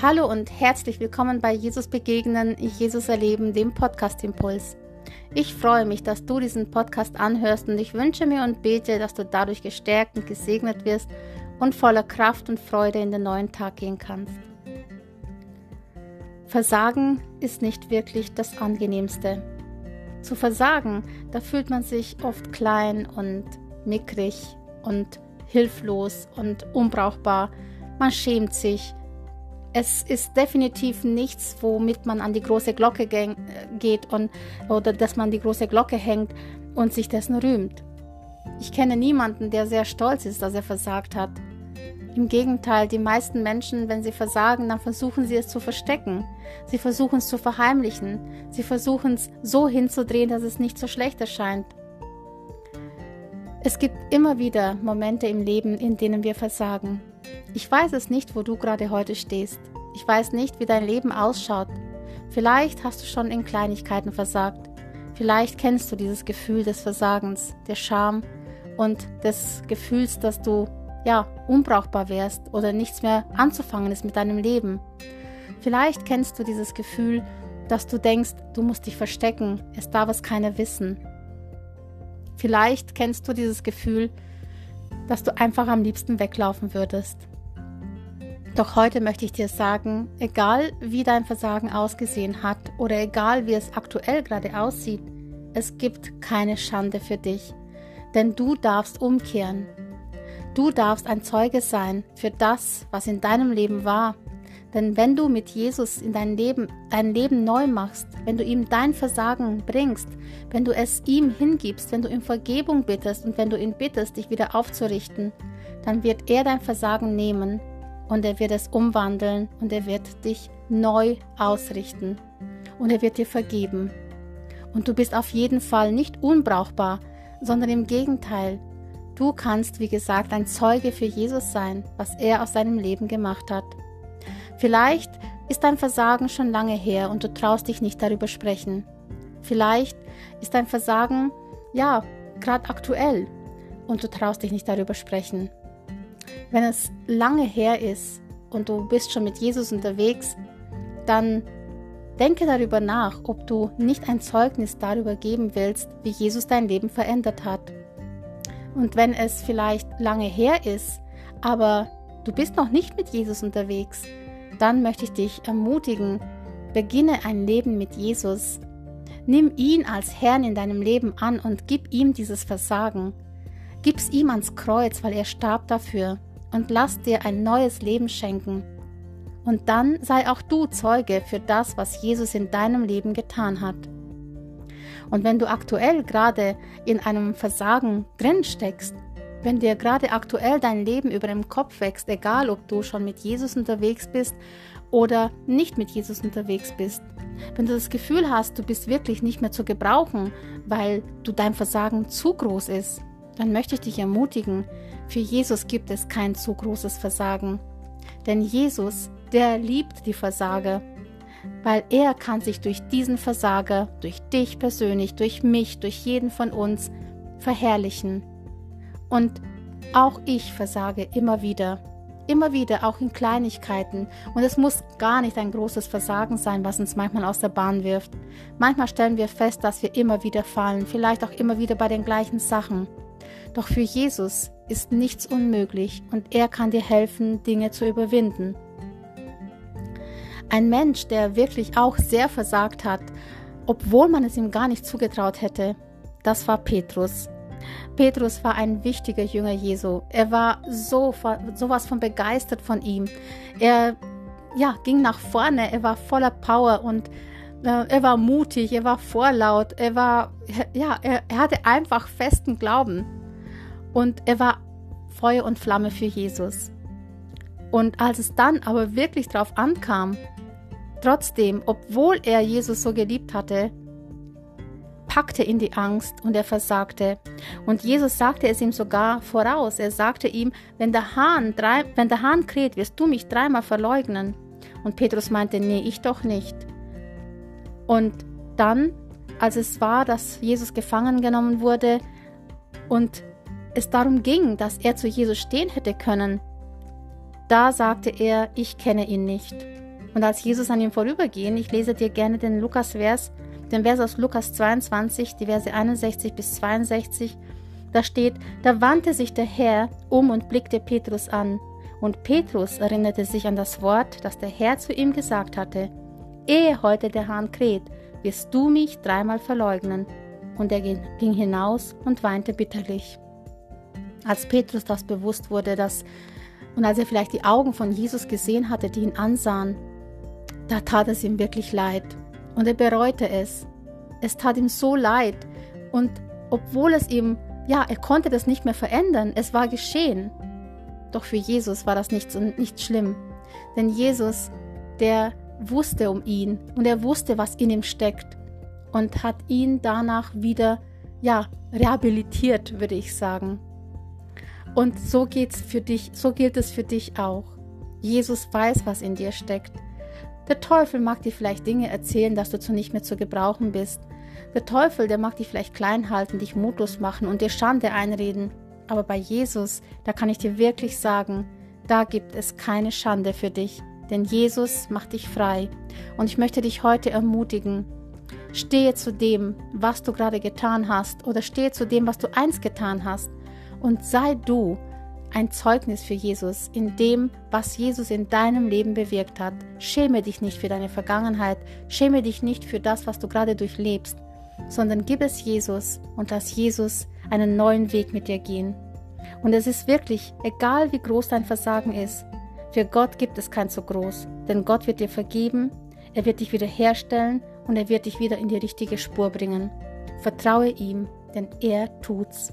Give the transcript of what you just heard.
Hallo und herzlich willkommen bei Jesus Begegnen, Jesus Erleben, dem Podcast Impuls. Ich freue mich, dass du diesen Podcast anhörst und ich wünsche mir und bete, dass du dadurch gestärkt und gesegnet wirst und voller Kraft und Freude in den neuen Tag gehen kannst. Versagen ist nicht wirklich das Angenehmste. Zu versagen, da fühlt man sich oft klein und mickrig und hilflos und unbrauchbar. Man schämt sich es ist definitiv nichts, womit man an die große Glocke geht und, oder dass man die große Glocke hängt und sich dessen rühmt. Ich kenne niemanden, der sehr stolz ist, dass er versagt hat. Im Gegenteil, die meisten Menschen, wenn sie versagen, dann versuchen sie es zu verstecken. Sie versuchen es zu verheimlichen. Sie versuchen es so hinzudrehen, dass es nicht so schlecht erscheint. Es gibt immer wieder Momente im Leben, in denen wir versagen. Ich weiß es nicht, wo du gerade heute stehst. Ich weiß nicht, wie dein Leben ausschaut. Vielleicht hast du schon in Kleinigkeiten versagt. Vielleicht kennst du dieses Gefühl des Versagens, der Scham und des Gefühls, dass du ja unbrauchbar wärst oder nichts mehr anzufangen ist mit deinem Leben. Vielleicht kennst du dieses Gefühl, dass du denkst, du musst dich verstecken, es darf es keiner wissen. Vielleicht kennst du dieses Gefühl, dass du einfach am liebsten weglaufen würdest. Doch heute möchte ich dir sagen, egal wie dein Versagen ausgesehen hat oder egal wie es aktuell gerade aussieht, es gibt keine Schande für dich, denn du darfst umkehren. Du darfst ein Zeuge sein für das, was in deinem Leben war denn wenn du mit Jesus in dein Leben, dein Leben neu machst, wenn du ihm dein Versagen bringst, wenn du es ihm hingibst, wenn du ihm Vergebung bittest und wenn du ihn bittest, dich wieder aufzurichten, dann wird er dein Versagen nehmen und er wird es umwandeln und er wird dich neu ausrichten und er wird dir vergeben. Und du bist auf jeden Fall nicht unbrauchbar, sondern im Gegenteil. Du kannst, wie gesagt, ein Zeuge für Jesus sein, was er aus seinem Leben gemacht hat. Vielleicht ist dein Versagen schon lange her und du traust dich nicht darüber sprechen. Vielleicht ist dein Versagen, ja, gerade aktuell und du traust dich nicht darüber sprechen. Wenn es lange her ist und du bist schon mit Jesus unterwegs, dann denke darüber nach, ob du nicht ein Zeugnis darüber geben willst, wie Jesus dein Leben verändert hat. Und wenn es vielleicht lange her ist, aber du bist noch nicht mit Jesus unterwegs, dann möchte ich dich ermutigen, beginne ein Leben mit Jesus. Nimm ihn als Herrn in deinem Leben an und gib ihm dieses Versagen. Gib's ihm ans Kreuz, weil er starb dafür und lass dir ein neues Leben schenken. Und dann sei auch du Zeuge für das, was Jesus in deinem Leben getan hat. Und wenn du aktuell gerade in einem Versagen drin steckst, wenn dir gerade aktuell dein Leben über dem Kopf wächst, egal ob du schon mit Jesus unterwegs bist oder nicht mit Jesus unterwegs bist, wenn du das Gefühl hast, du bist wirklich nicht mehr zu gebrauchen, weil du dein Versagen zu groß ist, dann möchte ich dich ermutigen, für Jesus gibt es kein zu großes Versagen. Denn Jesus, der liebt die Versager, weil er kann sich durch diesen Versager, durch dich persönlich, durch mich, durch jeden von uns verherrlichen. Und auch ich versage immer wieder. Immer wieder, auch in Kleinigkeiten. Und es muss gar nicht ein großes Versagen sein, was uns manchmal aus der Bahn wirft. Manchmal stellen wir fest, dass wir immer wieder fallen, vielleicht auch immer wieder bei den gleichen Sachen. Doch für Jesus ist nichts unmöglich und er kann dir helfen, Dinge zu überwinden. Ein Mensch, der wirklich auch sehr versagt hat, obwohl man es ihm gar nicht zugetraut hätte, das war Petrus. Petrus war ein wichtiger Jünger Jesu. Er war so sowas von begeistert von ihm. Er ja, ging nach vorne, er war voller Power und äh, er war mutig, er war vorlaut, er war ja, er, er hatte einfach festen Glauben und er war Feuer und Flamme für Jesus. Und als es dann aber wirklich drauf ankam, trotzdem, obwohl er Jesus so geliebt hatte, packte ihn die Angst und er versagte. Und Jesus sagte es ihm sogar voraus. Er sagte ihm, wenn der Hahn, drei, wenn der Hahn kräht, wirst du mich dreimal verleugnen. Und Petrus meinte, nee, ich doch nicht. Und dann, als es war, dass Jesus gefangen genommen wurde und es darum ging, dass er zu Jesus stehen hätte können, da sagte er, ich kenne ihn nicht. Und als Jesus an ihm vorüberging, ich lese dir gerne den Lukas-Vers, den Vers aus Lukas 22, die Verse 61 bis 62, da steht, da wandte sich der Herr um und blickte Petrus an. Und Petrus erinnerte sich an das Wort, das der Herr zu ihm gesagt hatte. Ehe heute der Hahn kräht, wirst du mich dreimal verleugnen. Und er ging hinaus und weinte bitterlich. Als Petrus das bewusst wurde, dass und als er vielleicht die Augen von Jesus gesehen hatte, die ihn ansahen, da tat es ihm wirklich leid. Und er bereute es. Es tat ihm so leid. Und obwohl es ihm, ja, er konnte das nicht mehr verändern, es war geschehen. Doch für Jesus war das nicht, nicht schlimm. Denn Jesus, der wusste um ihn und er wusste, was in ihm steckt und hat ihn danach wieder, ja, rehabilitiert, würde ich sagen. Und so geht's für dich, so gilt es für dich auch. Jesus weiß, was in dir steckt. Der Teufel mag dir vielleicht Dinge erzählen, dass du zu nicht mehr zu gebrauchen bist. Der Teufel, der mag dich vielleicht klein halten, dich mutlos machen und dir Schande einreden. Aber bei Jesus, da kann ich dir wirklich sagen, da gibt es keine Schande für dich, denn Jesus macht dich frei. Und ich möchte dich heute ermutigen, stehe zu dem, was du gerade getan hast, oder stehe zu dem, was du einst getan hast, und sei du ein Zeugnis für Jesus in dem, was Jesus in deinem Leben bewirkt hat. Schäme dich nicht für deine Vergangenheit, schäme dich nicht für das, was du gerade durchlebst, sondern gib es Jesus und lass Jesus einen neuen Weg mit dir gehen. Und es ist wirklich, egal wie groß dein Versagen ist, für Gott gibt es kein so groß, denn Gott wird dir vergeben, er wird dich wiederherstellen und er wird dich wieder in die richtige Spur bringen. Vertraue ihm, denn er tut's.